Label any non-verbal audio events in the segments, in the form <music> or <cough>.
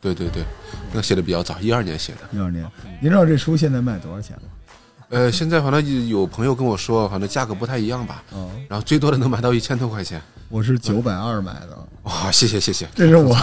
对对对，那写的比较早，一二年写的。一二年，您知道这书现在卖多少钱吗？呃，现在反正有朋友跟我说，反正价格不太一样吧。哦，然后最多的能买到一千多块钱。我是九百二买的。哇，谢谢谢谢，这是我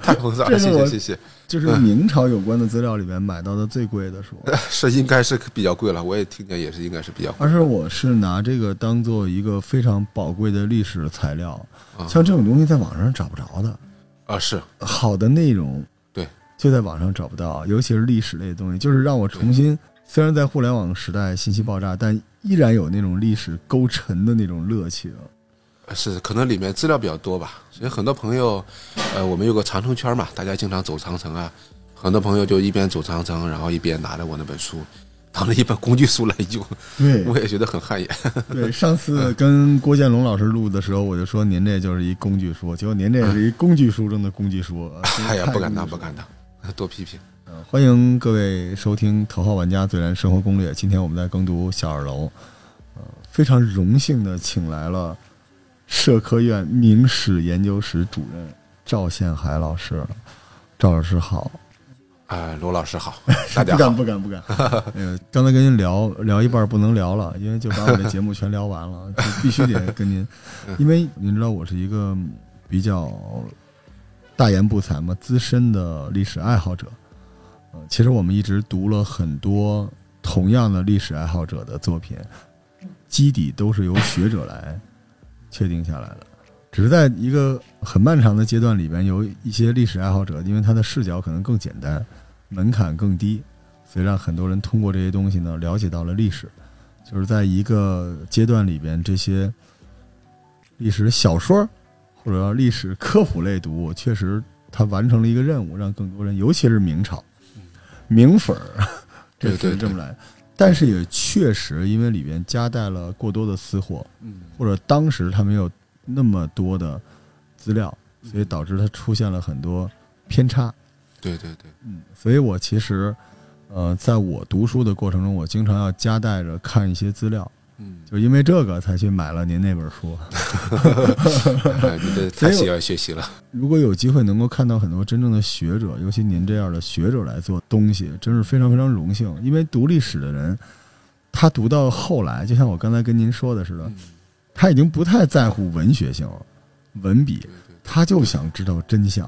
太捧场了，<laughs> 谢谢谢谢。就是明朝有关的资料里面买到的最贵的书，<laughs> 是应该是比较贵了，我也听见也是应该是比较贵。而是我是拿这个当做一个非常宝贵的历史材料，啊像这种东西在网上找不着的，啊是。好的内容对。就在网上找不到，尤其是历史类的东西，就是让我重新，虽然在互联网时代信息爆炸，但依然有那种历史勾陈的那种乐趣。是，可能里面资料比较多吧，所以很多朋友，呃，我们有个长城圈嘛，大家经常走长城啊，很多朋友就一边走长城，然后一边拿着我那本书，当了一本工具书来用，<laughs> 对我也觉得很汗颜。对，上次跟郭建龙老师录的时候，我就说您这就是一工具书，结果您这是一工具书中的工具书。哎呀，<laughs> 不敢当，不敢当，多批评。呃欢迎各位收听《头号玩家最燃生活攻略》。今天我们在耕读小二楼，呃，非常荣幸的请来了社科院明史研究室主任赵宪海老师。赵老师好，啊，罗老师好，<laughs> 大不敢。不敢不敢。<laughs> 呃，刚才跟您聊聊一半不能聊了，因为就把我的节目全聊完了，就 <laughs> 必须得跟您，因为您知道我是一个比较大言不惭嘛，资深的历史爱好者。呃，其实我们一直读了很多同样的历史爱好者的作品，基底都是由学者来确定下来的。只是在一个很漫长的阶段里边，有一些历史爱好者，因为他的视角可能更简单，门槛更低，所以让很多人通过这些东西呢，了解到了历史。就是在一个阶段里边，这些历史小说或者历史科普类读物，确实它完成了一个任务，让更多人，尤其是明朝明粉儿，<laughs> 这词对对是这么来的。但是也确实，因为里边夹带了过多的私货，嗯，或者当时他没有那么多的资料，所以导致他出现了很多偏差。对对对，嗯，所以我其实，呃，在我读书的过程中，我经常要夹带着看一些资料，嗯，就因为这个才去买了您那本书。<laughs> 哎你这太喜欢学习了。如果有机会能够看到很多真正的学者，尤其您这样的学者来做东西，真是非常非常荣幸。因为读历史的人，他读到后来，就像我刚才跟您说的似的，嗯，他已经不太在乎文学性了，文笔对，对他就想知道真相。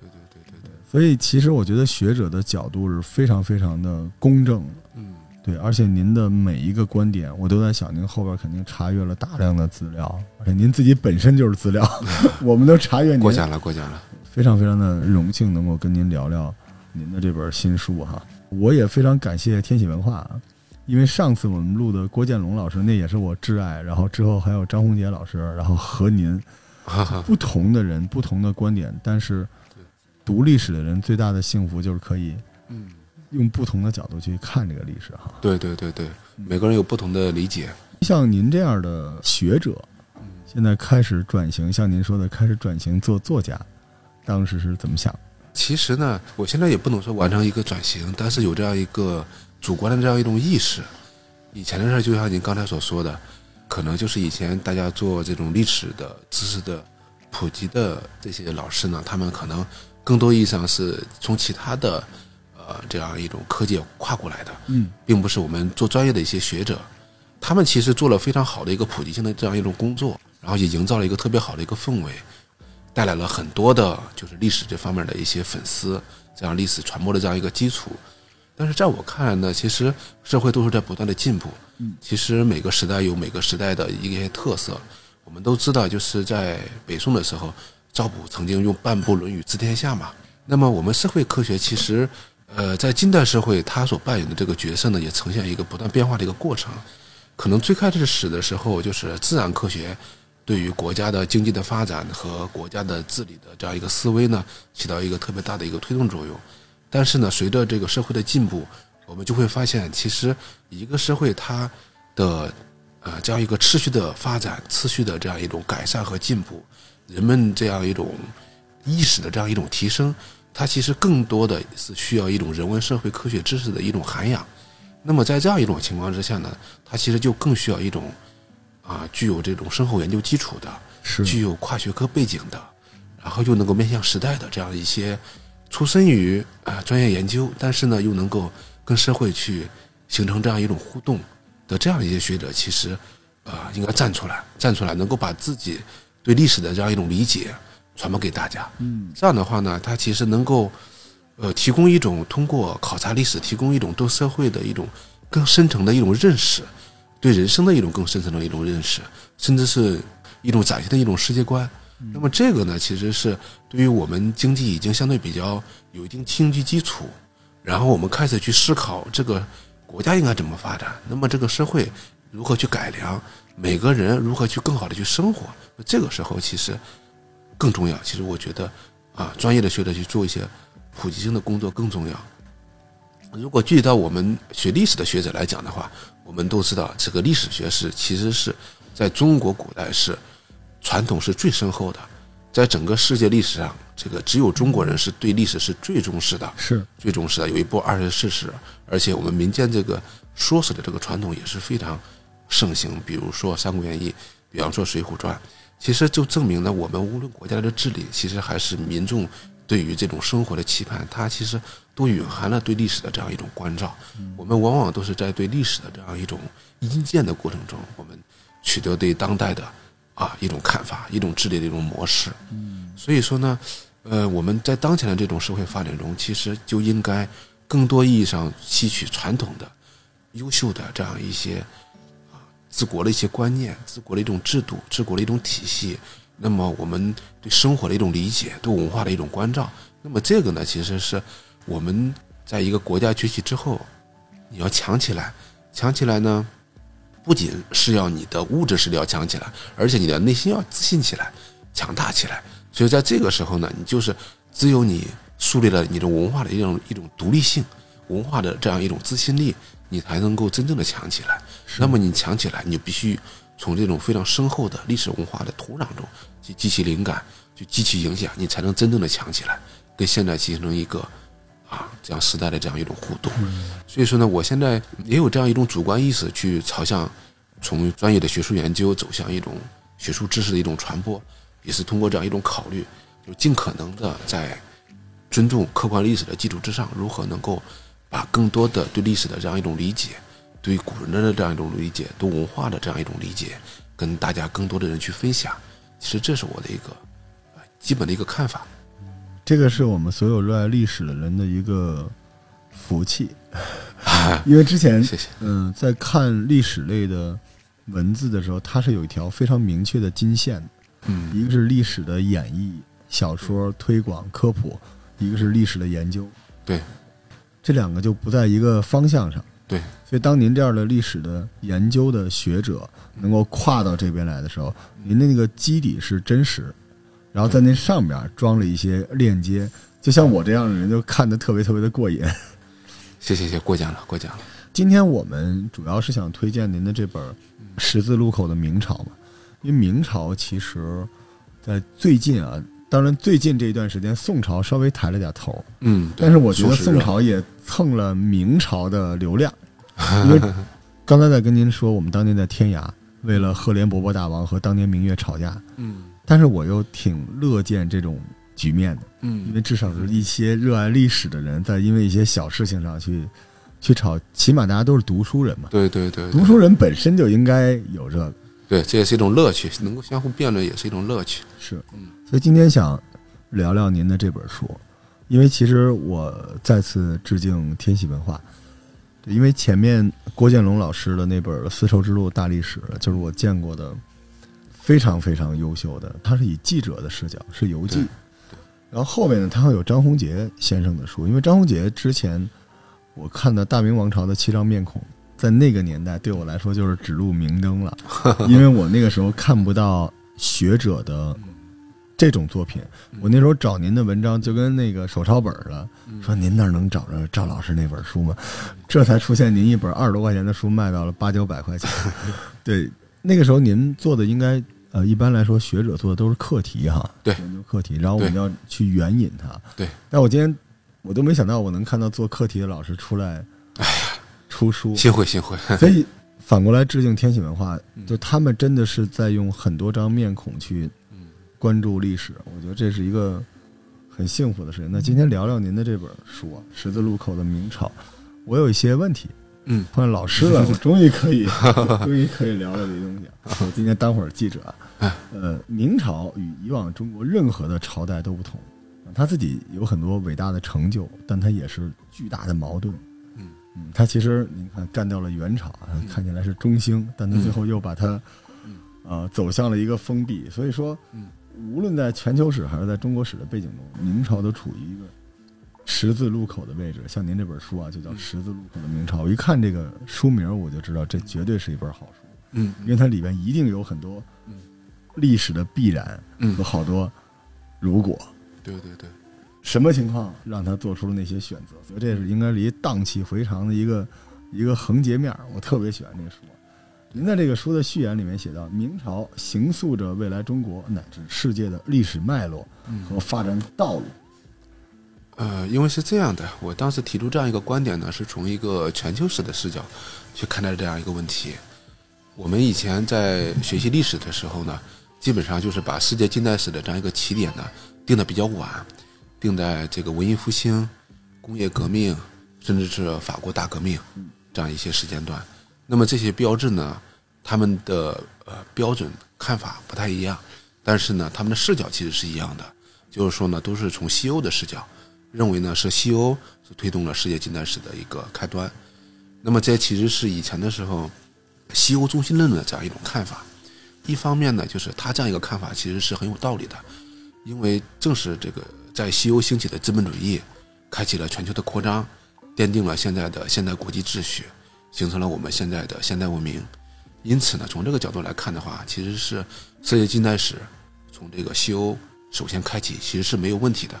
对对对对对，所以，其实我觉得学者的角度是非常非常的公正的。嗯，对，而且您的每一个观点，我都在想，您后边肯定查阅了大量的资料，而且您自己本身就是资料，<laughs> 我们都查阅您过，奖了过奖了。非常非常的荣幸能够跟您聊聊您的这本新书哈。我也非常感谢天喜文化，啊因为上次我们录的郭建龙老师，那也是我挚爱，然后之后还有张宏杰老师，然后和您 <laughs> 不同的人，不同的观点，但是读历史的人最大的幸福就是可以嗯，用不同的角度去看这个历史哈。对对对对，每个人有不同的理解。像您这样的学者，现在开始转型，像您说的，开始转型做作家，当时是怎么想？其实呢，我现在也不能说完成一个转型，但是有这样一个主观的这样一种意识。以前的事儿，就像您刚才所说的，可能就是以前大家做这种历史的知识的普及的这些老师呢，他们可能更多意义上是从其他的呃这样一种科技跨过来的，嗯并不是我们做专业的一些学者，他们其实做了非常好的一个普及性的这样一种工作，然后也营造了一个特别好的一个氛围，带来了很多的就是历史这方面的一些粉丝，这样历史传播的这样一个基础。但是在我看来呢，其实社会都是在不断的进步，嗯，其实每个时代有每个时代的一些特色。我们都知道，就是在北宋的时候，赵普曾经用半部《论语》治天下嘛。那么我们社会科学其实，呃，在近代社会它所扮演的这个角色呢，也呈现一个不断变化的一个过程。可能最开始始的时候，就是自然科学对于国家的经济的发展和国家的治理的这样一个思维呢，起到一个特别大的一个推动作用。但是呢，随着这个社会的进步，我们就会发现，其实一个社会它的呃这样一个持续的发展、持续的这样一种改善和进步，人们这样一种意识的这样一种提升，它其实更多的是需要一种人文社会科学知识的一种涵养。那么在这样一种情况之下呢，它其实就更需要一种啊具有这种深厚研究基础的，是具有跨学科背景的，然后又能够面向时代的这样一些出身于啊专业研究，但是呢又能够跟社会去形成这样一种互动的这样一些学者，其实啊应该站出来，站出来，能够把自己对历史的这样一种理解传播给大家。嗯，这样的话呢，它其实能够呃提供一种通过考察历史，提供一种对社会的一种更深层的一种认识，对人生的一种更深层的一种认识，甚至是一种崭新的一种世界观。那么这个呢，其实是对于我们经济已经相对比较有一定经济基础，然后我们开始去思考这个国家应该怎么发展，那么这个社会如何去改良，每个人如何去更好的去生活，那这个时候其实更重要。其实我觉得啊，专业的学者去做一些普及性的工作更重要。如果具体到我们学历史的学者来讲的话，我们都知道这个历史学是其实是在中国古代是传统是最深厚的，在整个世界历史上，这个只有中国人是对历史是最重视的，是最重视的。有一部二十四史，而且我们民间这个说史的这个传统也是非常盛行。比如说《三国演义》，比方说《水浒传》，其实就证明了我们无论国家的治理，其实还是民众对于这种生活的期盼，它其实都蕴含了对历史的这样一种关照。我们往往都是在对历史的这样一种阴见的过程中，我们取得对当代的啊一种看法，一种治理的一种模式。所以说呢，呃，我们在当前的这种社会发展中，其实就应该更多意义上吸取传统的、优秀的这样一些治国的一些观念、治国的一种制度、治国的一种体系。那么我们对生活的一种理解，对文化的一种关照。那么这个呢，其实是我们在一个国家崛起之后，你要强起来，强起来呢，不仅是要你的物质实力要强起来，而且你的内心要自信起来、强大起来。所以在这个时候呢，你就是只有你树立了你的文化的一种一种独立性、文化的这样一种自信力，你才能够真正的强起来。那么你强起来，你就必须从这种非常深厚的历史文化的土壤中去汲取灵感，去汲取影响，你才能真正的强起来，跟现在形成一个啊这样时代的这样一种互动。所以说呢，我现在也有这样一种主观意识，去朝向从专业的学术研究走向一种学术知识的一种传播，也是通过这样一种考虑，就尽可能的在尊重客观历史的基础之上，如何能够把更多的对历史的这样一种理解，对古人的这样一种理解，对文化的这样一种理解，跟大家更多的人去分享。其实这是我的一个呃基本的一个看法。这个是我们所有热爱历史的人的一个福气，啊，<laughs> 因为之前谢谢。嗯，在看历史类的文字的时候，它是有一条非常明确的金线的，嗯一个是历史的演绎、小说推广、科普，一个是历史的研究。对，这两个就不在一个方向上。对，所以当您这样的历史的研究的学者能够跨到这边来的时候，您的那个基底是真实，然后在那上面装了一些链接，就像我这样的人就看得特别特别的过瘾。<laughs> 谢谢谢谢，过奖了过奖了。今天我们主要是想推荐您的这本《十字路口的明朝》嘛，因为明朝其实，在最近啊，当然最近这一段时间，宋朝稍微抬了点头，嗯，但是我觉得宋朝也蹭了明朝的流量，因为 <laughs> 刚才在跟您说，我们当年在天涯为了赫连勃勃大王和当年明月吵架，嗯。但是我又挺乐见这种局面的，嗯。因为嗯，至少是一些热爱历史的人在因为一些小事情上去去吵，起码大家都是读书人嘛。对对对，对。读书人本身就应该有这个，对，这也是一种乐趣，能够相互辩论也是一种乐趣。是嗯，所以今天想聊聊您的这本书，因为其实我再次致敬天喜文化，对因为前面郭建龙老师的那本《丝绸之路大历史》就是我见过的非常非常优秀的，他是以记者的视角，是游记对。然后后面呢，他会有张宏杰先生的书，因为张宏杰之前我看的大明王朝的七张面孔，在那个年代对我来说就是指路明灯了，<laughs> 因为我那个时候看不到学者的这种作品。我那时候找您的文章就跟那个手抄本儿了，说您那儿能找着赵老师那本书吗？这才出现您一本二十多块钱的书卖到了八九百块钱。<laughs> 对，那个时候您做的应该呃，一般来说学者做的都是课题哈，对研究课题，然后我们要去援引它。对，但我今天我都没想到我能看到做课题的老师出来，哎呀，出书，幸会幸会，<laughs> 所以反过来致敬天喜文化，嗯就他们真的是在用很多张面孔去关注历史，我觉得这是一个很幸福的事情。那今天聊聊您的这本书啊，《十字路口的明朝》，我有一些问题，嗯，碰见老师了，我 <laughs> 终于可以，终于可以聊聊这东西啊。我今天当会儿记者啊，呃，明朝与以往中国任何的朝代都不同，他自己有很多伟大的成就，但他也是巨大的矛盾。他其实你看干掉了元朝，啊看起来是中兴，但他最后又把它，呃，走向了一个封闭。所以说，无论在全球史还是在中国史的背景中，明朝都处于一个十字路口的位置。像您这本书啊，就叫《十字路口的明朝》。我一看这个书名，我就知道这绝对是一本好书，嗯因为它里边一定有很多历史的必然嗯和好多如果。对对对，什么情况让他做出了那些选择？所以这是应该离荡气回肠的一个一个横截面儿。我特别喜欢这个书。您在这个书的序言里面写到，明朝形塑着未来中国乃至世界的历史脉络和发展道路。呃，因为是这样的，我当时提出这样一个观点呢，是从一个全球史的视角去看待这样一个问题。我们以前在学习历史的时候呢，基本上就是把世界近代史的这样一个起点呢定的比较晚，定在这个文艺复兴、工业革命，甚至是法国大革命这样一些时间段。那么这些标志呢，他们的呃标准看法不太一样，但是呢，他们的视角其实是一样的，就是说呢，都是从西欧的视角，认为呢是西欧是推动了世界近代史的一个开端。那么这其实是以前的时候西欧中心论的这样一种看法。一方面呢，就是他这样一个看法其实是很有道理的，因为正是这个在西欧兴起的资本主义，开启了全球的扩张，奠定了现在的现代国际秩序，形成了我们现在的现代文明。因此呢，从这个角度来看的话，其实是世界近代史从这个西欧首先开启，其实是没有问题的。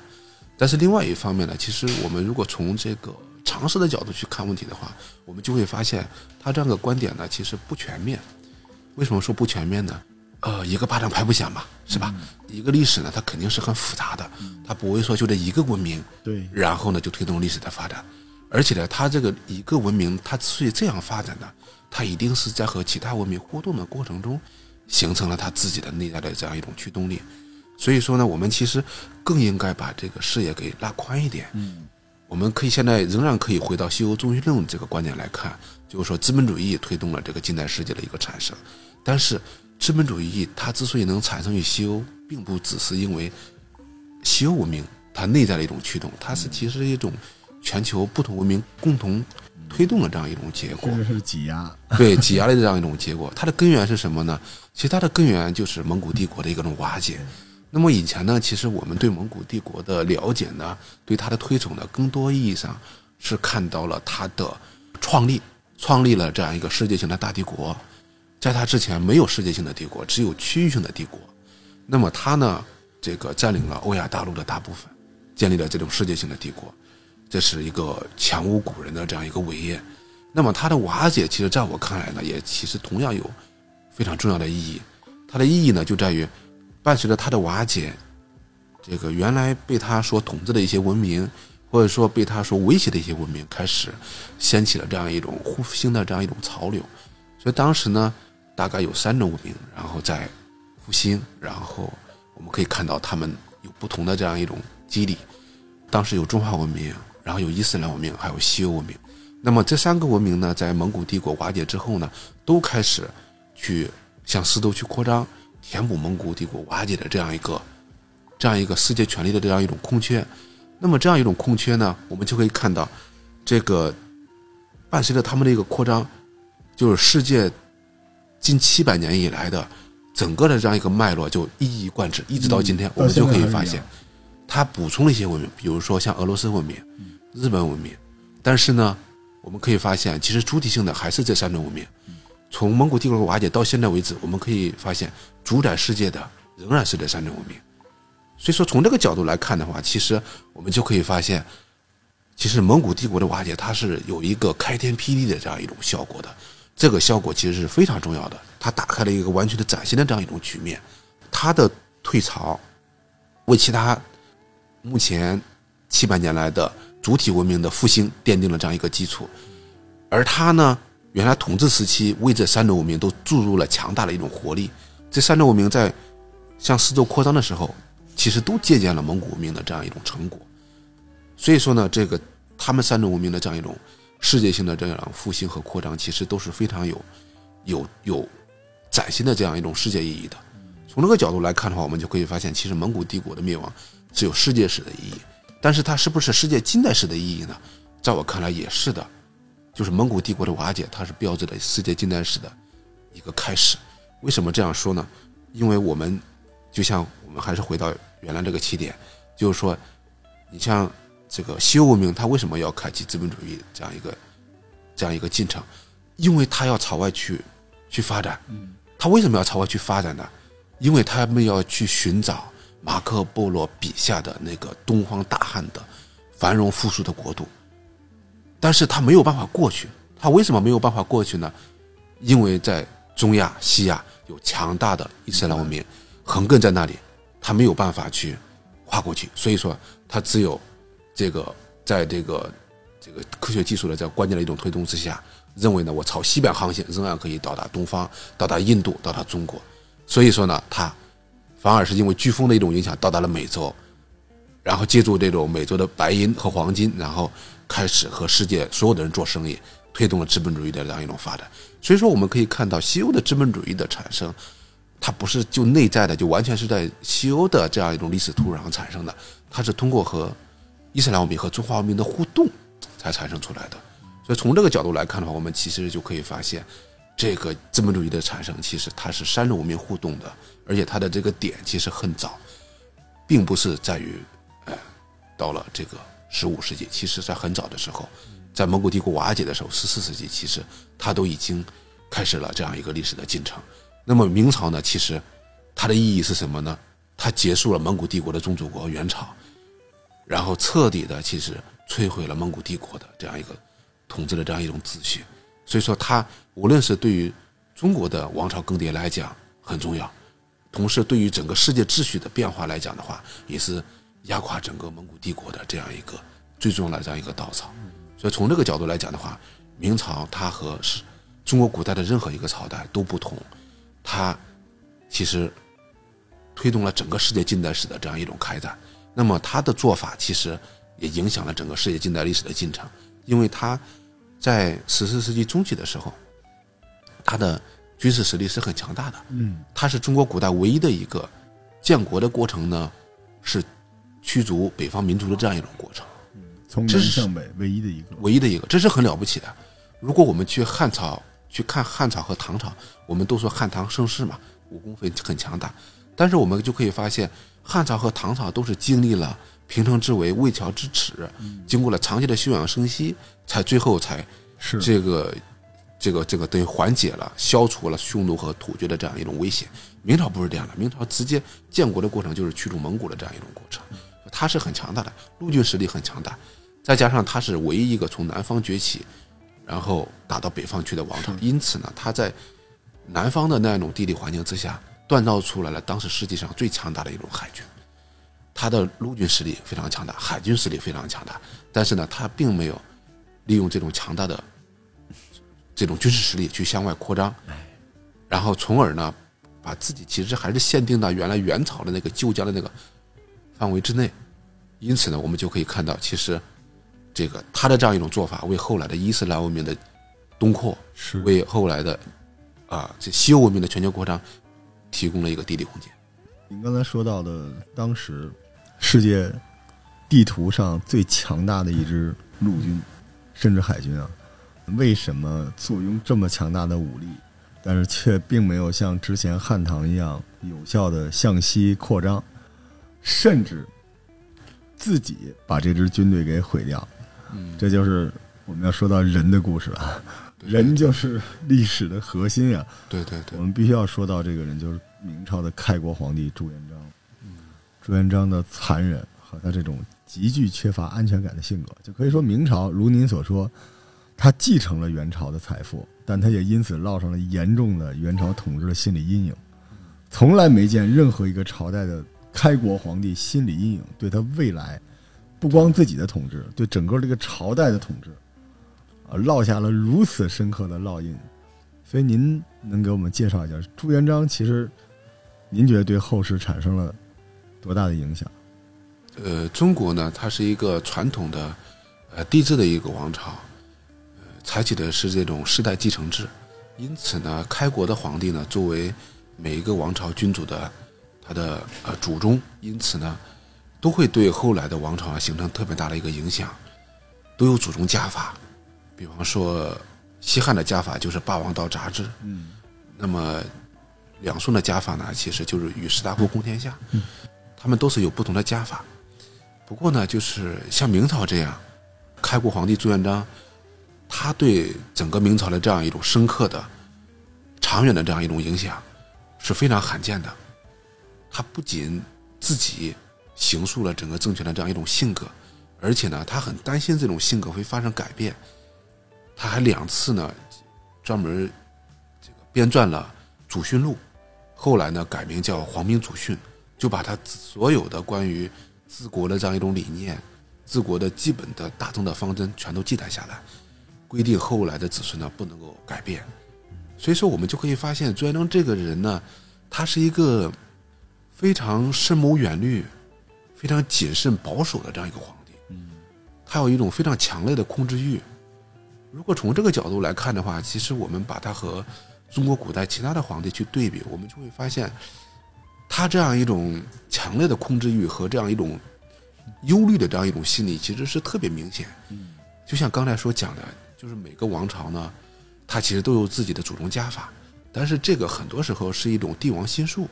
但是另外一方面呢，其实我们如果从这个常识的角度去看问题的话，我们就会发现他这样的观点呢，其实不全面。为什么说不全面呢？呃，一个巴掌拍不响嘛，是吧？一个历史呢，它肯定是很复杂的，它不会说就这一个文明，对，然后呢就推动历史的发展。而且呢，它这个一个文明，它之所以这样发展呢，它一定是在和其他文明互动的过程中，形成了它自己的内在的这样一种驱动力。所以说呢，我们其实更应该把这个视野给拉宽一点。嗯，我们可以现在仍然可以回到西欧中心论这个观点来看，就是说资本主义推动了这个近代世界的一个产生。但是资本主义它之所以能产生于西欧，并不只是因为西欧文明它内在的一种驱动，它是其实一种全球不同文明共同推动的这样一种结果这。是挤压。对 <laughs> 挤压的这样一种结果。它的根源是什么呢？其实它的根源就是蒙古帝国的一个种瓦解。那么以前呢，其实我们对蒙古帝国的了解呢，对它的推崇呢，更多意义上是看到了它的创立，创立了这样一个世界性的大帝国。在他之前没有世界性的帝国，只有区域性的帝国。那么他呢，这个占领了欧亚大陆的大部分，建立了这种世界性的帝国，这是一个前无古人的这样一个伟业。那么它的瓦解，其实在我看来呢，也其实同样有非常重要的意义。它的意义呢，就在于伴随着它的瓦解，这个原来被他所统治的一些文明，或者说被他所威胁的一些文明，开始掀起了这样一种复兴的这样一种潮流。所以当时呢，大概有三种文明，然后在复兴，然后我们可以看到他们有不同的这样一种激励。当时有中华文明，然后有伊斯兰文明，还有西欧文明。那么这三个文明呢，在蒙古帝国瓦解之后呢，都开始去向四周去扩张，填补蒙古帝国瓦解的这样一个这样一个世界权力的这样一种空缺。那么这样一种空缺呢，我们就可以看到，这个伴随着他们的一个扩张，就是世界近七百年以来的整个的这样一个脉络就一以贯之，一直到今天，嗯我们就可以发现它补充了一些文明，比如说像俄罗斯文明、日本文明，但是呢，我们可以发现，其实主体性的还是这三种文明。从蒙古帝国瓦解到现在为止，我们可以发现，主宰世界的仍然是这三种文明。所以说，从这个角度来看的话，其实我们就可以发现，其实蒙古帝国的瓦解，它是有一个开天辟地的这样一种效果的。这个效果其实是非常重要的。它打开了一个完全的崭新的这样一种局面，它的退潮为其他目前七百年来的主体文明的复兴奠定了这样一个基础。而它呢，原来统治时期为这三种文明都注入了强大的一种活力。这三种文明在向四周扩张的时候，其实都借鉴了蒙古文明的这样一种成果。所以说呢，这个他们三种文明的这样一种世界性的这样复兴和扩张，其实都是非常有有有崭新的这样一种世界意义的。从这个角度来看的话，我们就可以发现，其实蒙古帝国的灭亡是有世界史的意义，但是它是不是世界近代史的意义呢？在我看来也是的，就是蒙古帝国的瓦解，它是标志着世界近代史的一个开始。为什么这样说呢？因为我们就像我们还是回到原来这个起点，就是说，你像这个西欧文明，它为什么要开启资本主义这样一个这样一个进程？因为它要朝外去去发展。它为什么要朝外去发展呢？因为他们要去寻找马可波罗笔下的那个东方大汉的繁荣富庶的国度，但是他没有办法过去。他为什么没有办法过去呢？因为在中亚、西亚有强大的伊斯兰文明横亘在那里，他没有办法去跨过去。所以说，他只有这个在这个这个科学技术的这关键的一种推动之下，认为呢，我朝西边航行仍然可以到达东方，到达印度，到达中国。所以说呢，他反而是因为飓风的一种影响到达了美洲，然后借助这种美洲的白银和黄金，然后开始和世界所有的人做生意，推动了资本主义的这样一种发展。所以说，我们可以看到西欧的资本主义的产生，它不是就内在的，就完全是在西欧的这样一种历史土壤上产生的，它是通过和伊斯兰文明和中华文明的互动才产生出来的。所以从这个角度来看的话，我们其实就可以发现。这个资本主义的产生，其实它是三种文明互动的，而且它的这个点其实很早，并不是在于，呃，到了这个十五世纪，其实在很早的时候，在蒙古帝国瓦解的时候，十四世纪，其实它都已经开始了这样一个历史的进程。那么明朝呢，其实它的意义是什么呢？它结束了蒙古帝国的宗主国元朝，然后彻底的其实摧毁了蒙古帝国的这样一个统治的这样一种秩序。所以说，它无论是对于中国的王朝更迭来讲很重要，同时对于整个世界秩序的变化来讲的话，也是压垮整个蒙古帝国的这样一个最重要的这样一个稻草。所以从这个角度来讲的话，明朝它和是中国古代的任何一个朝代都不同，它其实推动了整个世界近代史的这样一种开展。那么他的做法其实也影响了整个世界近代历史的进程，因为他。在十四世纪中期的时候，他的军事实力是很强大的。嗯，他是中国古代唯一的一个建国的过程呢，是驱逐北方民族的这样一种过程。从南向北唯一的一个，唯一的一个，这是很了不起的。如果我们去汉朝去看汉朝和唐朝，我们都说汉唐盛世嘛，武功很很强大，但是我们就可以发现，汉朝和唐朝都是经历了。平城之围，魏桥之耻，经过了长期的休养生息，才最后才是这个这个这个等于缓解了、消除了匈奴和突厥的这样一种威胁。明朝不是这样的，明朝直接建国的过程就是驱逐蒙古的这样一种过程，它是很强大的，陆军实力很强大，再加上它是唯一一个从南方崛起，然后打到北方去的王朝，因此呢，它在南方的那一种地理环境之下，锻造出来了当时世界上最强大的一种海军。他的陆军实力非常强大，海军实力非常强大，但是呢，他并没有利用这种强大的这种军事实力去向外扩张，然后从而呢，把自己其实还是限定到原来元朝的那个旧疆的那个范围之内。因此呢，我们就可以看到，其实这个他的这样一种做法，为后来的伊斯兰文明的东扩，是为后来的啊这西欧文明的全球扩张提供了一个地理空间。您刚才说到的当时。世界地图上最强大的一支陆军，甚至海军啊，为什么坐拥这么强大的武力，但是却并没有像之前汉唐一样有效的向西扩张，甚至自己把这支军队给毁掉？嗯，这就是我们要说到人的故事了。人就是历史的核心啊！对对对，我们必须要说到这个人，就是明朝的开国皇帝朱元璋。朱元璋的残忍和他这种极具缺乏安全感的性格，就可以说明朝，如您所说，他继承了元朝的财富，但他也因此落上了严重的元朝统治的心理阴影。从来没见任何一个朝代的开国皇帝心理阴影对他未来，不光自己的统治，对整个这个朝代的统治，啊，落下了如此深刻的烙印。所以您能给我们介绍一下朱元璋？其实，您觉得对后世产生了多大的影响？呃，中国呢，它是一个传统的呃帝制的一个王朝，呃，采取的是这种世代继承制，因此呢，开国的皇帝呢，作为每一个王朝君主的他的呃祖宗，因此呢，都会对后来的王朝啊形成特别大的一个影响，都有祖宗家法，比方说。西汉的家法就是霸王刀杂志，嗯，那么两宋的家法呢，其实就是与士大夫共天下，嗯，他们都是有不同的家法。不过呢，就是像明朝这样，开国皇帝朱元璋，他对整个明朝的这样一种深刻的、长远的这样一种影响是非常罕见的。他不仅自己形塑了整个政权的这样一种性格，而且呢，他很担心这种性格会发生改变。他还两次呢，专门这个编撰了《祖训录》，后来呢改名叫《皇明祖训》，就把他所有的关于治国的这样一种理念、治国的基本的大政的方针全都记载下来，规定后来的子孙呢不能够改变。所以说，我们就可以发现朱元璋这个人呢，他是一个非常深谋远虑、非常谨慎保守的这样一个皇帝。嗯，他有一种非常强烈的控制欲。如果从这个角度来看的话，其实我们把它和中国古代其他的皇帝去对比，我们就会发现，他这样一种强烈的控制欲和这样一种忧虑的这样一种心理，其实是特别明显。嗯，就像刚才所讲的，就是每个王朝呢，它其实都有自己的祖宗家法，但是这个很多时候是一种帝王心术，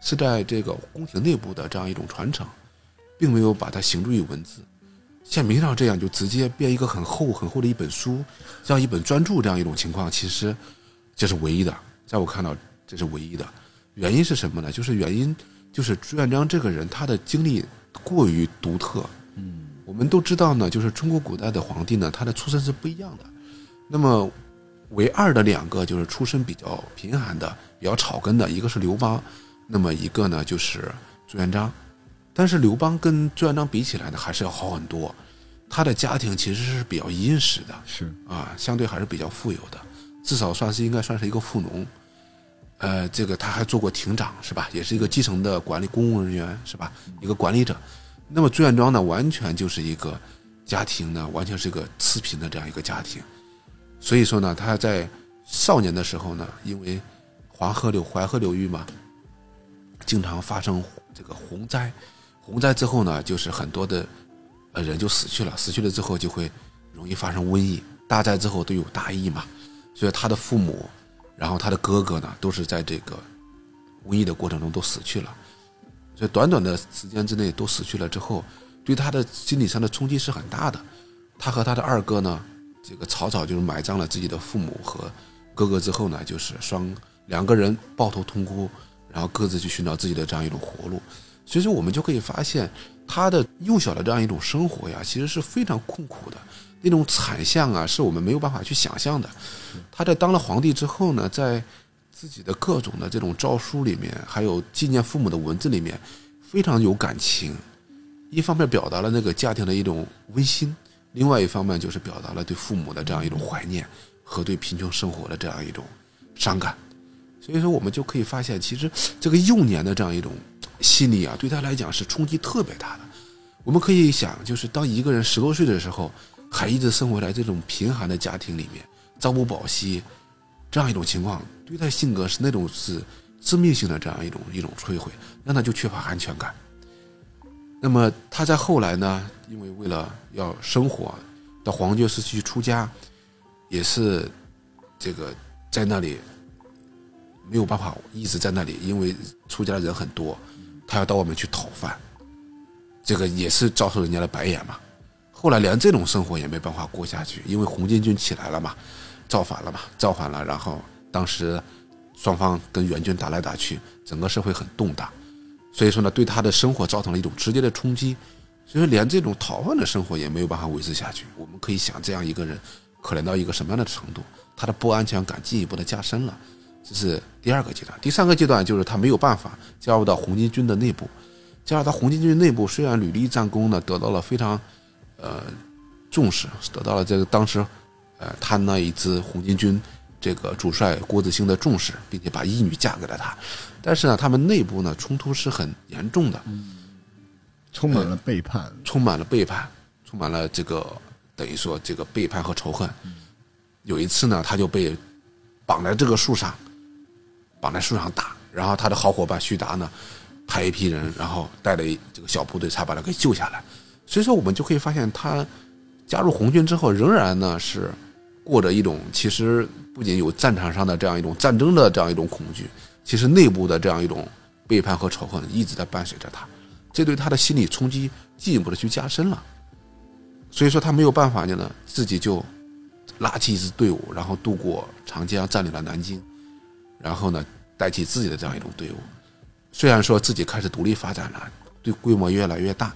是在这个宫廷内部的这样一种传承，并没有把它形诸于文字。像明朝这样就直接编一个很厚很厚的一本书，这样一本专著这样一种情况，其实这是唯一的，在我看到这是唯一的。原因是什么呢？就是原因就是朱元璋这个人他的经历过于独特。嗯，我们都知道呢，就是中国古代的皇帝呢，他的出身是不一样的。那么唯二的两个就是出身比较贫寒的、比较草根的，一个是刘邦，那么一个呢就是朱元璋。但是刘邦跟朱元璋比起来呢，还是要好很多。他的家庭其实是比较殷实的，是啊，相对还是比较富有的，至少算是应该算是一个富农。呃，这个他还做过亭长，是吧？也是一个基层的管理公务人员，是吧？一个管理者。那么朱元璋呢，完全就是一个家庭呢，完全是一个次贫的这样一个家庭。所以说呢，他在少年的时候呢，因为黄河流淮河流域嘛，经常发生这个洪灾。洪灾之后呢，就是很多的呃人就死去了，死去了之后就会容易发生瘟疫。大灾之后都有大疫嘛，所以他的父母，然后他的哥哥呢，都是在这个瘟疫的过程中都死去了。所以短短的时间之内都死去了之后，对他的心理上的冲击是很大的。他和他的二哥呢，这个草草就是埋葬了自己的父母和哥哥之后呢，就是双两个人抱头痛哭，然后各自去寻找自己的这样一种活路。所以说，我们就可以发现，他的幼小的这样一种生活呀，其实是非常困苦的，那种惨象啊，是我们没有办法去想象的。他在当了皇帝之后呢，在自己的各种的这种诏书里面，还有纪念父母的文字里面，非常有感情。一方面表达了那个家庭的一种温馨，另外一方面就是表达了对父母的这样一种怀念和对贫穷生活的这样一种伤感。所以说，我们就可以发现，其实这个幼年的这样一种。心理啊，对他来讲是冲击特别大的。我们可以想，就是当一个人十多岁的时候，还一直生活在这种贫寒的家庭里面，朝不保夕，这样一种情况，对他性格是那种是致命性的这样一种一种摧毁，让他就缺乏安全感。那么他在后来呢，因为为了要生活，到皇觉寺去出家，也是这个在那里没有办法一直在那里，因为出家的人很多。他要到外面去讨饭，这个也是遭受人家的白眼嘛。后来连这种生活也没办法过下去，因为红巾军起来了嘛，造反了嘛，造反了。然后当时双方跟元军打来打去，整个社会很动荡，所以说呢，对他的生活造成了一种直接的冲击。所以说，连这种讨饭的生活也没有办法维持下去。我们可以想，这样一个人可怜到一个什么样的程度，他的不安全感进一步的加深了。这是第二个阶段。第三个阶段就是他没有办法加入到红巾军的内部，加入到红巾军内部，虽然屡立战功呢，得到了非常呃重视，得到了这个当时呃他那一支红巾军这个主帅郭子兴的重视，并且把义女嫁给了他。但是呢，他们内部呢冲突是很严重的，充满了背叛，充满了背叛，充满了这个等于说这个背叛和仇恨。有一次呢，他就被绑在这个树上，绑在树上打，然后他的好伙伴徐达呢，派一批人，然后带着这个小部队才把他给救下来。所以说，我们就可以发现，他加入红军之后，仍然呢是过着一种其实不仅有战场上的这样一种战争的这样一种恐惧，其实内部的这样一种背叛和仇恨一直在伴随着他。这对他的心理冲击进一步的去加深了，所以说他没有办法呢，自己就拉起一支队伍，然后渡过长江，占领了南京，然后呢，带起自己的这样一种队伍。虽然说自己开始独立发展了，对规模越来越大，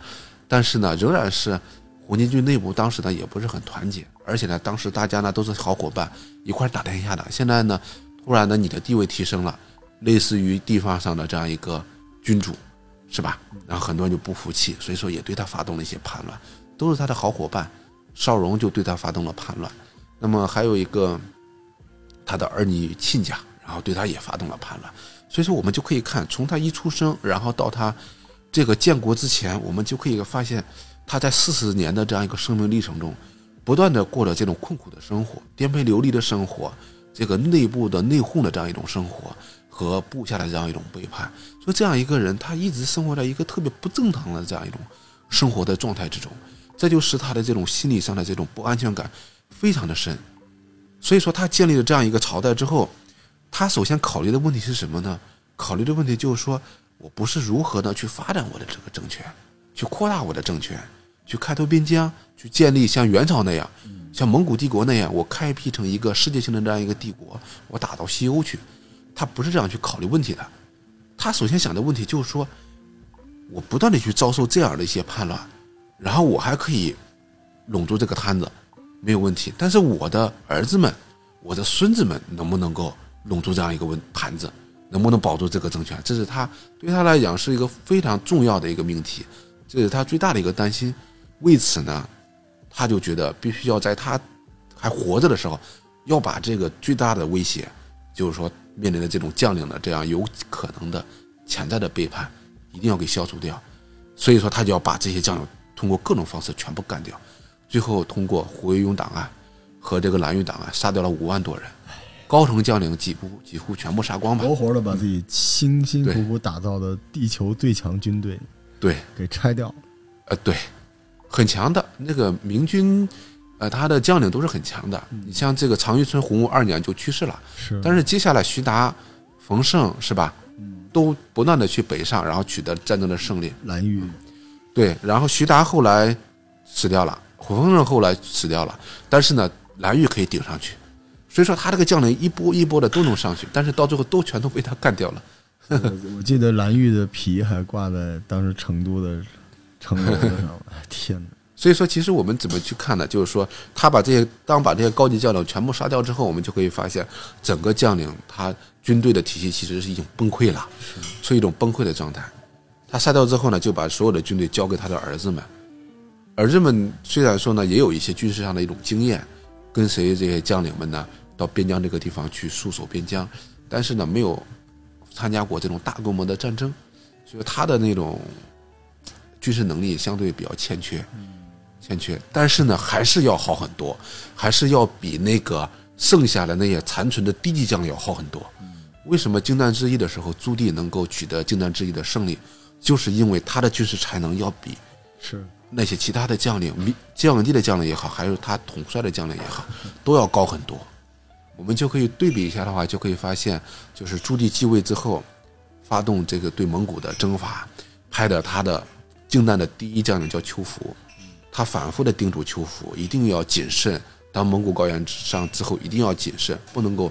但是呢，仍然是红巾军内部当时呢也不是很团结，而且呢，当时大家呢都是好伙伴，一块打天下的。现在呢，突然呢，你的地位提升了，类似于地方上的这样一个君主。是吧？然后很多人就不服气，所以说也对他发动了一些叛乱，都是他的好伙伴，邵荣就对他发动了叛乱。那么还有一个他的儿女亲家，然后对他也发动了叛乱。所以说我们就可以看，从他一出生，然后到他这个建国之前，我们就可以发现他在四十年的这样一个生命历程中，不断的过着这种困苦的生活、颠沛流离的生活，这个内部的内讧的这样一种生活。和部下的这样一种背叛，所以这样一个人，他一直生活在一个特别不正常的这样一种生活的状态之中，这就使他的这种心理上的这种不安全感非常的深。所以说，他建立了这样一个朝代之后，他首先考虑的问题是什么呢？考虑的问题就是说，我不是如何的去发展我的这个政权，去扩大我的政权，去开拓边疆，去建立像元朝那样，像蒙古帝国那样，我开辟成一个世界性的这样一个帝国，我打到西欧去。他不是这样去考虑问题的，他首先想的问题就是说，我不断的去遭受这样的一些叛乱，然后我还可以拢住这个摊子，没有问题。但是我的儿子们、我的孙子们能不能够拢住这样一个问盘子，能不能保住这个政权？这是他对他来讲是一个非常重要的一个命题，这是他最大的一个担心。为此呢，他就觉得必须要在他还活着的时候，要把这个最大的威胁，就是说。面临的这种将领的这样有可能的潜在的背叛，一定要给消除掉。所以说，他就要把这些将领通过各种方式全部干掉。最后，通过胡惟庸档案和这个蓝玉档案，杀掉了五万多人，高层将领几乎几乎全部杀光吧。活活的把自己辛辛苦苦打造的地球最强军队，对，给拆掉。呃，对，很强的那个明军。呃，他的将领都是很强的。你像这个常遇春洪武二年就去世了，是。但是接下来徐达、冯胜是吧？都不断的去北上，然后取得战争的胜利。蓝玉，对。然后徐达后来死掉了，冯胜后来死掉了，但是呢，蓝玉可以顶上去。所以说他这个将领一波一波的都能上去，但是到最后都全都被他干掉了。<laughs> 我记得蓝玉的皮还挂在当时成都的城楼上，天哪！所以说，其实我们怎么去看呢？就是说，他把这些当把这些高级将领全部杀掉之后，我们就可以发现，整个将领他军队的体系其实是已经崩溃了，处于一种崩溃的状态。他杀掉之后呢，就把所有的军队交给他的儿子们。儿子们虽然说呢，也有一些军事上的一种经验，跟随这些将领们呢，到边疆这个地方去戍守边疆，但是呢，没有参加过这种大规模的战争，所以他的那种军事能力相对比较欠缺。欠缺，但是呢，还是要好很多，还是要比那个剩下的那些残存的低级将领要好很多。为什么靖难之役的时候朱棣能够取得靖难之役的胜利，就是因为他的军事才能要比是那些其他的将领，将领地的将领也好，还有他统帅的将领也好，都要高很多。我们就可以对比一下的话，就可以发现，就是朱棣继位之后，发动这个对蒙古的征伐，派的他的靖难的第一将领叫邱福。他反复的叮嘱邱福一定要谨慎，当蒙古高原上之后一定要谨慎，不能够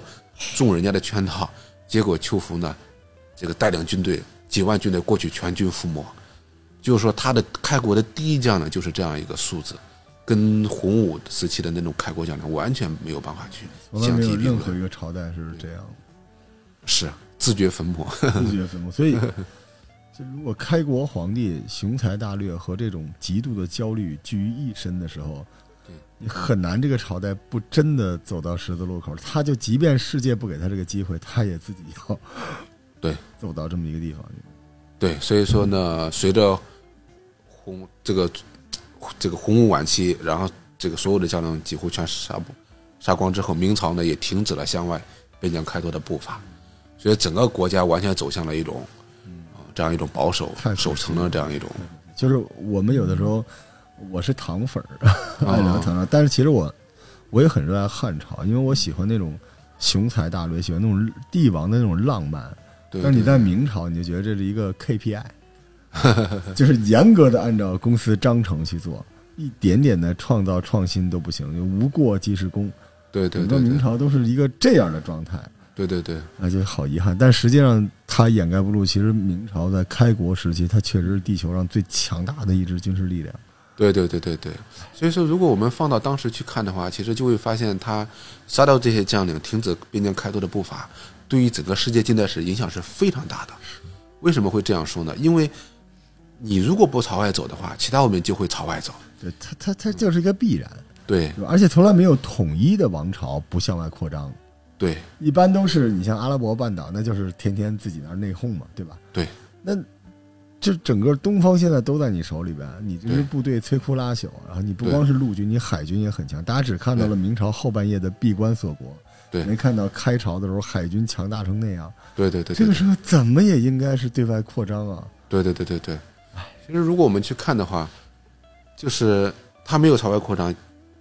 中人家的圈套。结果邱福呢，这个带领军队几万军队过去全军覆没，就是说他的开国的第一将呢就是这样一个素质，跟洪武时期的那种开国将领完全没有办法去相提并论，任何一个朝代是这样是自掘坟墓。<laughs> 自掘坟墓。所以，<laughs> 就如果开国皇帝雄才大略和这种极度的焦虑聚于一身的时候对，你很难这个朝代不真的走到十字路口。他就即便世界不给他这个机会，他也自己要对 <laughs> 走到这么一个地方去。对，所以说呢，随着洪这个这个洪武晚期，然后这个所有的将领几乎全杀不杀光之后，明朝呢也停止了向外边疆开拓的步伐，所以整个国家完全走向了一种啊、这样一种保守守成的这样一种。就是我们有的时候，我是唐粉儿，爱聊唐朝，但是其实我我也很热爱汉朝，因为我喜欢那种雄才大略，喜欢那种帝王的那种浪漫。对但是你在明朝，你就觉得这是一个 KPI，<laughs> 就是严格的按照公司章程去做，一点点的创造创新都不行，就无过即是功。对对整个明朝都是一个这样的状态，对对对那就好遗憾。但实际上，它掩盖不住，其实明朝在开国时期，它确实是地球上最强大的一支军事力量。对对对对对，所以说如果我们放到当时去看的话，其实就会发现他杀掉这些将领，停止边疆开拓的步伐，对于整个世界近代史影响是非常大的。为什么会这样说呢？因为你如果不朝外走的话，其他文明就会朝外走。对，它它它就是一个必然，对？而且从来没有统一的王朝不向外扩张，对一般都是你像阿拉伯半岛，那就是天天自己那儿内讧嘛，对吧？对，那就整个东方现在都在你手里边，你这支部队摧枯拉朽，然后你不光是陆军，你海军也很强。大家只看到了明朝后半夜的闭关锁国，对没看到开朝的时候海军强大成那样。对对对对这个时候怎么也应该是对外扩张啊。对对对对对。其实如果我们去看的话，就是他没有朝外扩张，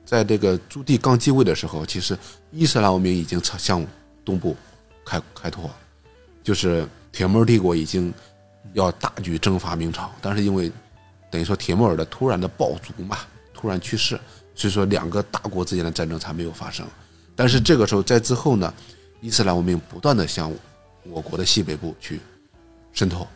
在这个朱棣刚继位的时候，其实伊斯兰文明已经朝向东部开开拓，就是铁木儿帝国已经要大举征伐明朝，但是因为等于说铁木儿的突然的暴卒嘛，突然去世，所以说两个大国之间的战争才没有发生。但是这个时候在之后呢，伊斯兰文明不断的向我国的西北部去渗透。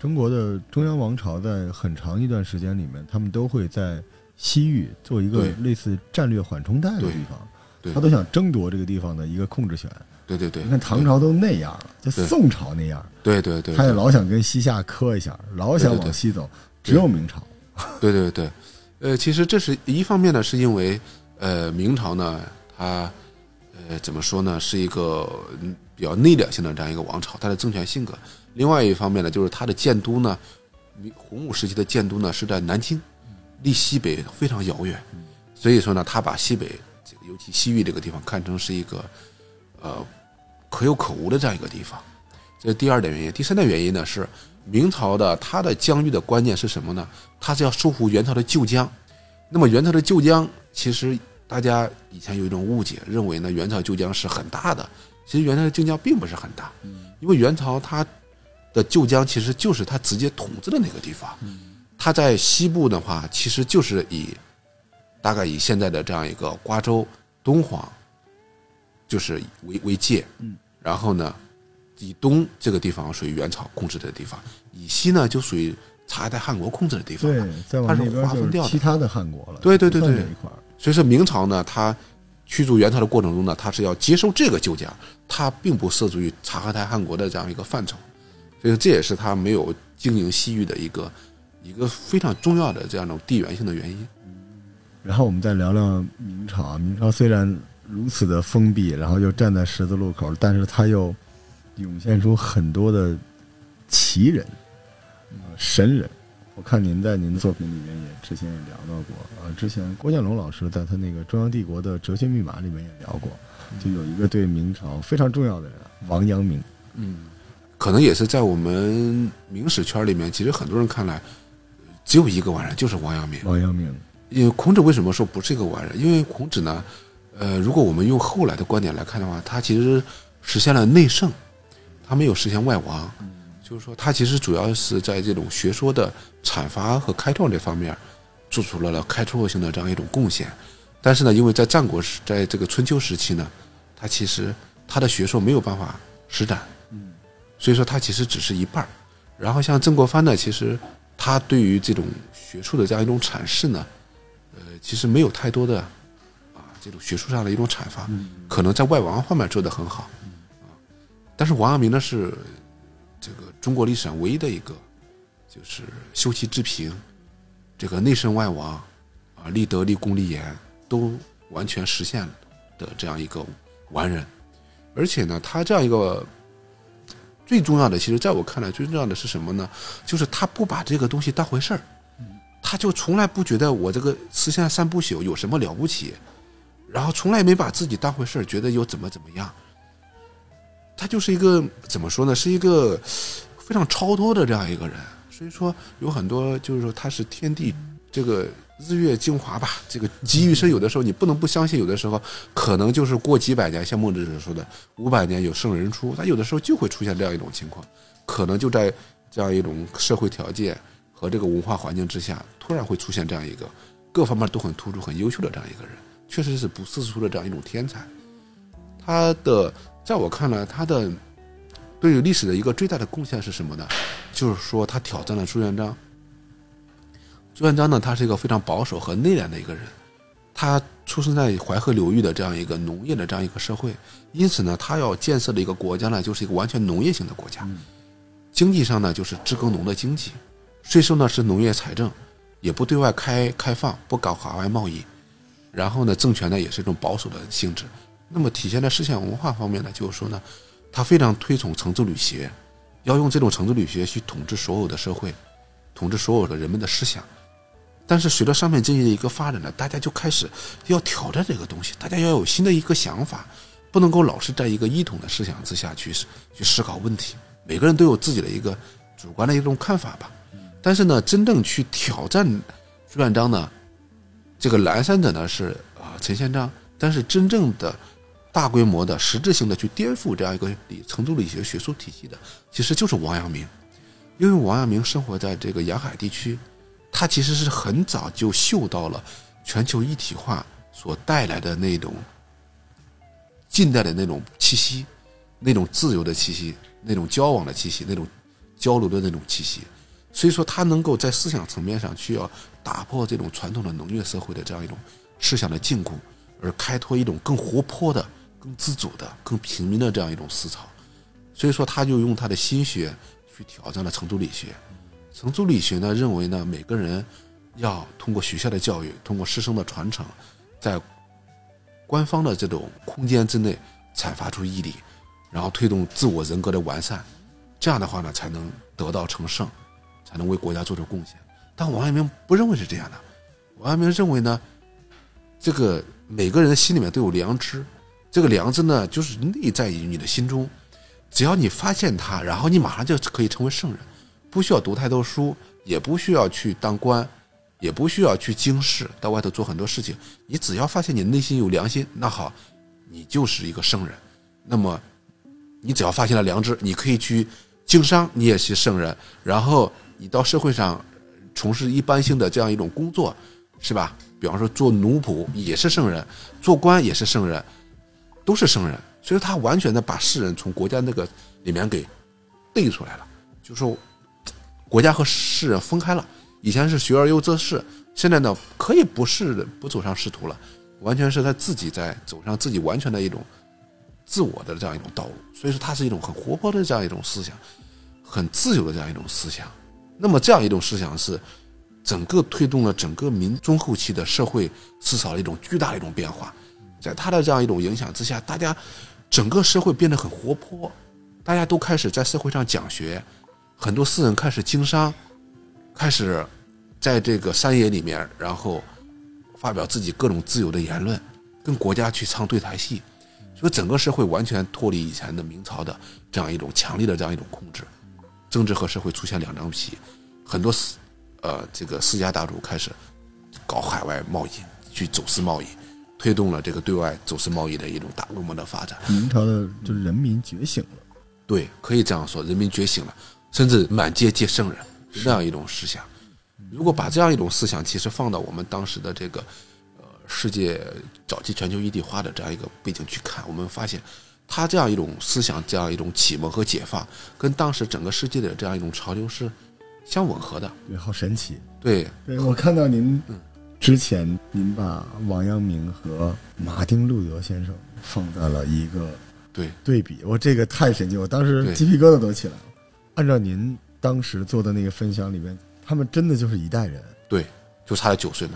中国的中央王朝在很长一段时间里面，他们都会在西域做一个类似战略缓冲带的地方，他都想争夺这个地方的一个控制权。对对对，你看唐朝都那样了，就宋朝那样，对对对，他也老想跟西夏磕一下，老想往西走，只有明朝。<laughs> 对对对，呃，其实这是一方面呢，是因为呃明朝呢，它呃怎么说呢，是一个嗯比较内敛性的这样一个王朝，它的政权性格。另外一方面呢，就是它的建都呢，明洪武时期的建都呢是在南京，离西北非常遥远，所以说呢，他把西北这个尤其西域这个地方看成是一个呃可有可无的这样一个地方。这是第二点原因。第三点原因呢是明朝的它的疆域的观念是什么呢？它是要收复元朝的旧疆。那么元朝的旧疆，其实大家以前有一种误解，认为呢元朝旧疆是很大的。其实元朝的旧疆并不是很大，因为元朝它的旧疆其实就是他直接统治的那个地方。他在西部的话，其实就是以大概以现在的这样一个瓜州、敦煌，就是为为界。嗯，然后呢，以东这个地方属于元朝控制的地方，以西呢就属于察哈泰汉国控制的地方。对，它是划分掉的其他的汉国了。对对对对。所以说明朝呢，它驱逐元朝的过程中呢，它是要接受这个旧疆，它并不涉足于察合台汗国的这样一个范畴，所以这也是他没有经营西域的一个一个非常重要的这样一种地缘性的原因。然后我们再聊聊明朝啊。明朝虽然如此的封闭，然后又站在十字路口，但是他又涌现出很多的奇人、呃神人。我看您在您的作品里面也之前也聊到过啊，之前郭建龙老师在他那个《中央帝国的哲学密码》里面也聊过，就有一个对明朝非常重要的人王阳明。嗯，可能也是在我们明史圈里面，其实很多人看来只有一个完人，就是王阳明。王阳明，因为孔子为什么说不是一个完人？因为孔子呢，呃，如果我们用后来的观点来看的话，他其实实现了内圣，他没有实现外王。就是说，他其实主要是在这种学说的阐发和开创这方面，做出了了开拓性的这样一种贡献。但是呢，因为在战国时，在这个春秋时期呢，他其实他的学说没有办法施展，嗯，所以说他其实只是一半儿。然后像曾国藩呢，其实他对于这种学术的这样一种阐释呢，呃，其实没有太多的啊这种学术上的一种阐发，可能在外王方面做得很好，啊，但是王阳明呢是这个中国历史上唯一的一个，就是修齐治平，这个内圣外王，啊，立德、立功、立言都完全实现的这样一个完人，而且呢，他这样一个。最重要的，其实在我看来，最重要的是什么呢？就是他不把这个东西当回事儿，他就从来不觉得我这个实现三不朽有什么了不起，然后从来没把自己当回事儿，觉得又怎么怎么样。他就是一个怎么说呢？是一个非常超脱的这样一个人。所以说，有很多就是说他是天地这个。日月精华吧，这个机遇是有的时候你不能不相信，有的时候可能就是过几百年，像孟子说的五百年有圣人出，他有的时候就会出现这样一种情况，可能就在这样一种社会条件和这个文化环境之下，突然会出现这样一个各方面都很突出、很优秀的这样一个人，确实是不世俗的这样一种天才。他的在我看来，他的对于历史的一个最大的贡献是什么呢？就是说他挑战了朱元璋。朱元璋呢，他是一个非常保守和内敛的一个人，他出生在淮河流域的这样一个农业的这样一个社会，因此呢，他要建设的一个国家呢，就是一个完全农业型的国家，经济上呢就是治耕农的经济，税收呢是农业财政，也不对外开开放，不搞海外贸易，然后呢，政权呢也是一种保守的性质。那么体现在思想文化方面呢，就是说呢，他非常推崇程朱理学，要用这种程朱理学去统治所有的社会，统治所有的人们的思想。但是随着商品经济的一个发展呢，大家就开始要挑战这个东西，大家要有新的一个想法，不能够老是在一个一统的思想之下去去思考问题。每个人都有自己的一个主观的一种看法吧。但是呢，真正去挑战朱元璋呢，这个蓝山者呢是啊陈宪章，但是真正的大规模的实质性的去颠覆这样一个理成都理学学术体系的，其实就是王阳明，因为王阳明生活在这个沿海地区。他其实是很早就嗅到了全球一体化所带来的那种近代的那种气息，那种自由的气息，那种交往的气息，那种交流的那种气息。所以说，他能够在思想层面上去要打破这种传统的农业社会的这样一种思想的禁锢，而开拓一种更活泼的、更自主的、更平民的这样一种思潮。所以说，他就用他的心学去挑战了成都理学。程朱理学呢认为呢，每个人要通过学校的教育，通过师生的传承，在官方的这种空间之内阐发出毅力，然后推动自我人格的完善，这样的话呢，才能得道成圣，才能为国家做出贡献。但王阳明不认为是这样的，王阳明认为呢，这个每个人的心里面都有良知，这个良知呢，就是内在于你的心中，只要你发现它，然后你马上就可以成为圣人。不需要读太多书，也不需要去当官，也不需要去经世，到外头做很多事情。你只要发现你内心有良心，那好，你就是一个圣人。那么，你只要发现了良知，你可以去经商，你也是圣人。然后你到社会上从事一般性的这样一种工作，是吧？比方说做奴仆也是圣人，做官也是圣人，都是圣人。所以他完全的把世人从国家那个里面给背出来了，就说。国家和世人分开了，以前是学而优则仕，现在呢可以不是不走上仕途了，完全是他自己在走上自己完全的一种自我的这样一种道路。所以说，它是一种很活泼的这样一种思想，很自由的这样一种思想。那么，这样一种思想是整个推动了整个民中后期的社会思潮的一种巨大的一种变化。在他的这样一种影响之下，大家整个社会变得很活泼，大家都开始在社会上讲学。很多私人开始经商，开始在这个山野里面，然后发表自己各种自由的言论，跟国家去唱对台戏，所以整个社会完全脱离以前的明朝的这样一种强力的这样一种控制，政治和社会出现两张皮，很多私呃这个世家大族开始搞海外贸易，去走私贸易，推动了这个对外走私贸易的一种大规模的发展。明朝的就是人民觉醒了，对，可以这样说，人民觉醒了。甚至满街皆圣人，这样一种思想。如果把这样一种思想，其实放到我们当时的这个呃世界早期全球一体化的这样一个背景去看，我们发现，他这样一种思想，这样一种启蒙和解放，跟当时整个世界的这样一种潮流是相吻合的。对，好神奇。对，对我看到您之前您把王阳明和马丁路德先生放在了一个对对比，我这个太神奇，我当时鸡皮疙瘩都起来了。按照您当时做的那个分享里面，他们真的就是一代人。对，就差了九岁嘛。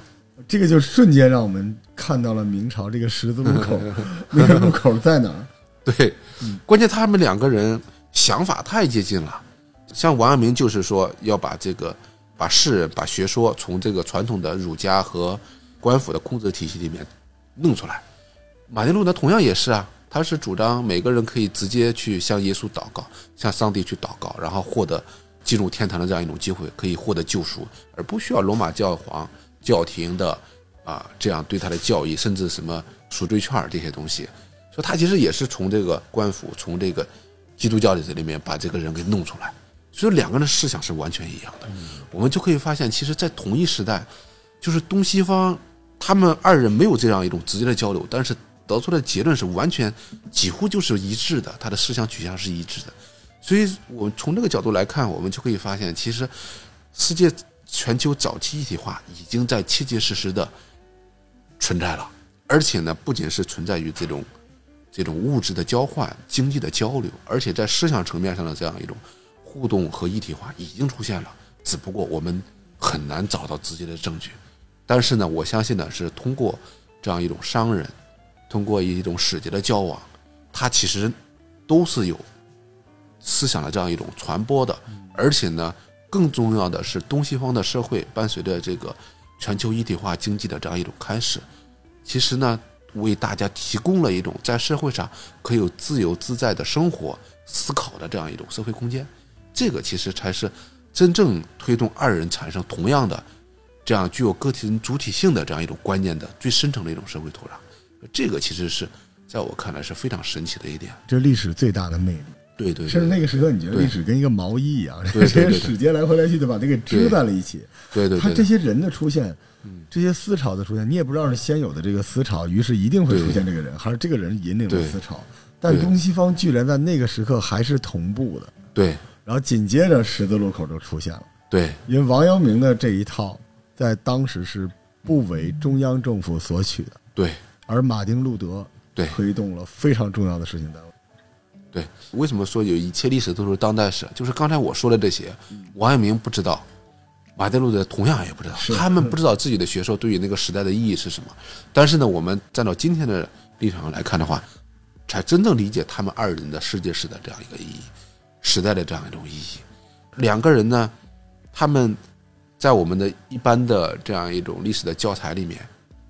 这个就瞬间让我们看到了明朝这个十字路口，<laughs> 那个路口在哪儿？对，关键他们两个人想法太接近了。像王阳明就是说要把这个把士人、把学说从这个传统的儒家和官府的控制体系里面弄出来。马丁路德同样也是啊，他是主张每个人可以直接去向耶稣祷告，向上帝去祷告，然后获得进入天堂的这样一种机会，可以获得救赎，而不需要罗马教皇教廷的啊这样对他的教义，甚至什么赎罪券儿这些东西。所以他其实也是从这个官府，从这个基督教的这里面把这个人给弄出来。所以两个人的思想是完全一样的。我们就可以发现，其实，在同一时代，就是东西方他们二人没有这样一种直接的交流，但是得出的结论是完全几乎就是一致的，他的思想取向是一致的。所以，我们从这个角度来看，我们就可以发现，其实世界全球早期一体化已经在切切实实的存在了，而且呢，不仅是存在于这种这种物质的交换、经济的交流，而且在思想层面上的这样一种互动和一体化已经出现了，只不过我们很难找到直接的证据。但是呢，我相信呢，是通过这样一种商人，通过一种使节的交往，它其实都是有思想的这样一种传播的，而且呢，更重要的是，东西方的社会伴随着这个全球一体化经济的这样一种开始，其实呢，为大家提供了一种在社会上可以有自由自在的生活、思考的这样一种社会空间。这个其实才是真正推动二人产生同样的这样具有个体主体性的这样一种观念的最深层的一种社会土壤。这个其实是在我看来是非常神奇的一点。这是历史最大的魅力。对对甚至那个时刻，你觉得历史跟一个毛衣一样，这些对使节来回来去的把它给织在了一起。对对对，他这些人的出现，这些思潮的出现，你也不知道是先有的这个思潮，于是一定会出现这个人，还是这个人引领了思潮。但东西方居然在那个时刻还是同步的，对然后紧接着十字路口就出现了。对因为王阳明的这一套在当时是不为中央政府所取的，对而马丁路德对推动了非常重要的事情单位。对，为什么说有一切历史都是当代史？就是刚才我说的这些，王阳明不知道，马丁路德同样也不知道，他们不知道自己的学说对于那个时代的意义是什么。但是呢，我们站到今天的立场上来看的话，才真正理解他们二人的世界史的这样一个意义，时代的这样一种意义。两个人呢，他们在我们的一般的这样一种历史的教材里面，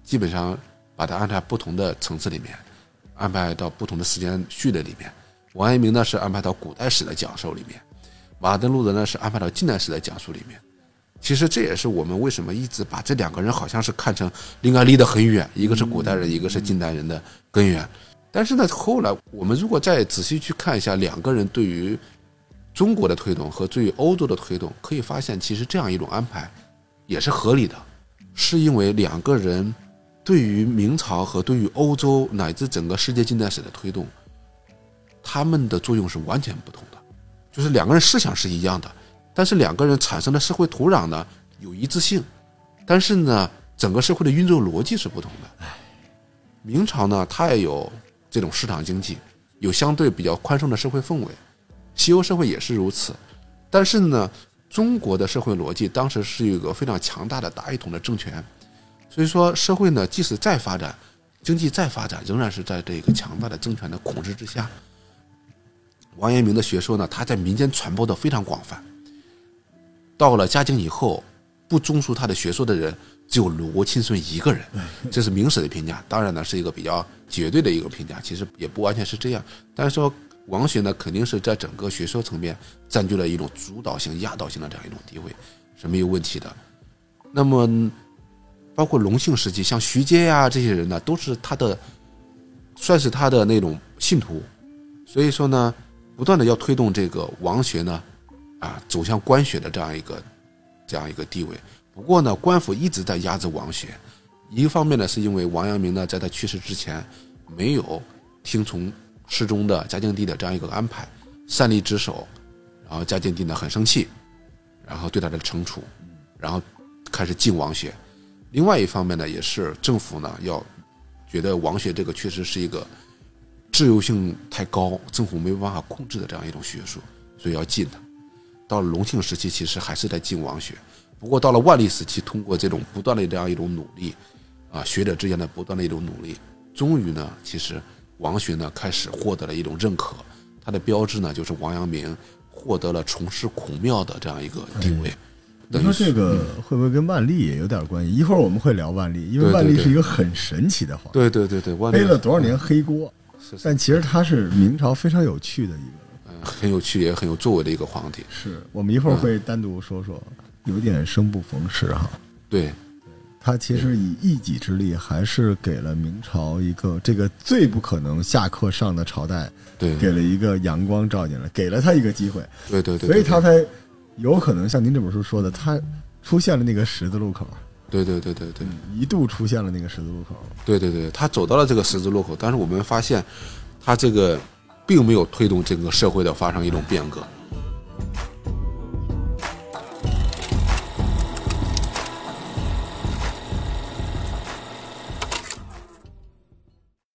基本上把它安排不同的层次里面，安排到不同的时间序列里面。王阳明呢是安排到古代史的讲授里面，马丁路德呢是安排到近代史的讲述里面。其实这也是我们为什么一直把这两个人好像是看成应该离得很远，一个是古代人，一个是近代人的根源。但是呢，后来我们如果再仔细去看一下两个人对于中国的推动和对于欧洲的推动，可以发现其实这样一种安排也是合理的，是因为两个人对于明朝和对于欧洲乃至整个世界近代史的推动，他们的作用是完全不同的，就是两个人思想是一样的，但是两个人产生的社会土壤呢有一致性，但是呢，整个社会的运作逻辑是不同的。明朝呢，它也有这种市场经济，有相对比较宽松的社会氛围，西欧社会也是如此。但是呢，中国的社会逻辑当时是一个非常强大的大一统的政权，所以说社会呢，即使再发展，经济再发展，仍然是在这个强大的政权的控制之下。王阳明的学说呢，他在民间传播的非常广泛。到了嘉靖以后，不忠恕他的学说的人只有罗钦孙一个人，这是明史的评价。当然呢，是一个比较绝对的一个评价，其实也不完全是这样。但是说王学呢，肯定是在整个学说层面占据了一种主导性、压倒性的这样一种地位，是没有问题的。那么，包括隆庆时期，像徐阶呀、这些人呢，都是他的，算是他的那种信徒。所以说呢，不断的要推动这个王学呢，啊，走向官学的这样一个这样一个地位。不过呢，官府一直在压制王学，一方面呢，是因为王阳明呢，在他去世之前没有听从世宗的嘉靖帝的这样一个安排，擅离职守，然后嘉靖帝呢很生气，然后对他的惩处，然后开始禁王学。另外一方面呢，也是政府呢要觉得王学这个确实是一个自由性太高，政府没有办法控制的这样一种学术，所以要禁它。到了隆庆时期，其实还是在禁王学，不过到了万历时期，通过这种不断的这样一种努力，啊，学者之间的不断的一种努力，终于呢，其实王学呢开始获得了一种认可，它的标志呢就是王阳明获得了从事孔庙的这样一个地位。你说这个会不会跟万历也有点关系？一会儿我们会聊万历，因为万历是一个很神奇的皇帝，对对对对，背了多少年黑锅，但其实他是明朝非常有趣的一个。很有趣也很有作为的一个皇帝，是我们一会儿会单独说说，有点生不逢时哈。对，他其实以一己之力，还是给了明朝一个这个最不可能下课上的朝代，对，给了一个阳光照进来，给了他一个机会。对对对，所以他才有可能像您这本书说的，他出现了那个十字路口。对对对对对，一度出现了那个十字路口。对对对，他走到了这个十字路口，但是我们发现，他这个。并没有推动整个社会的发生一种变革。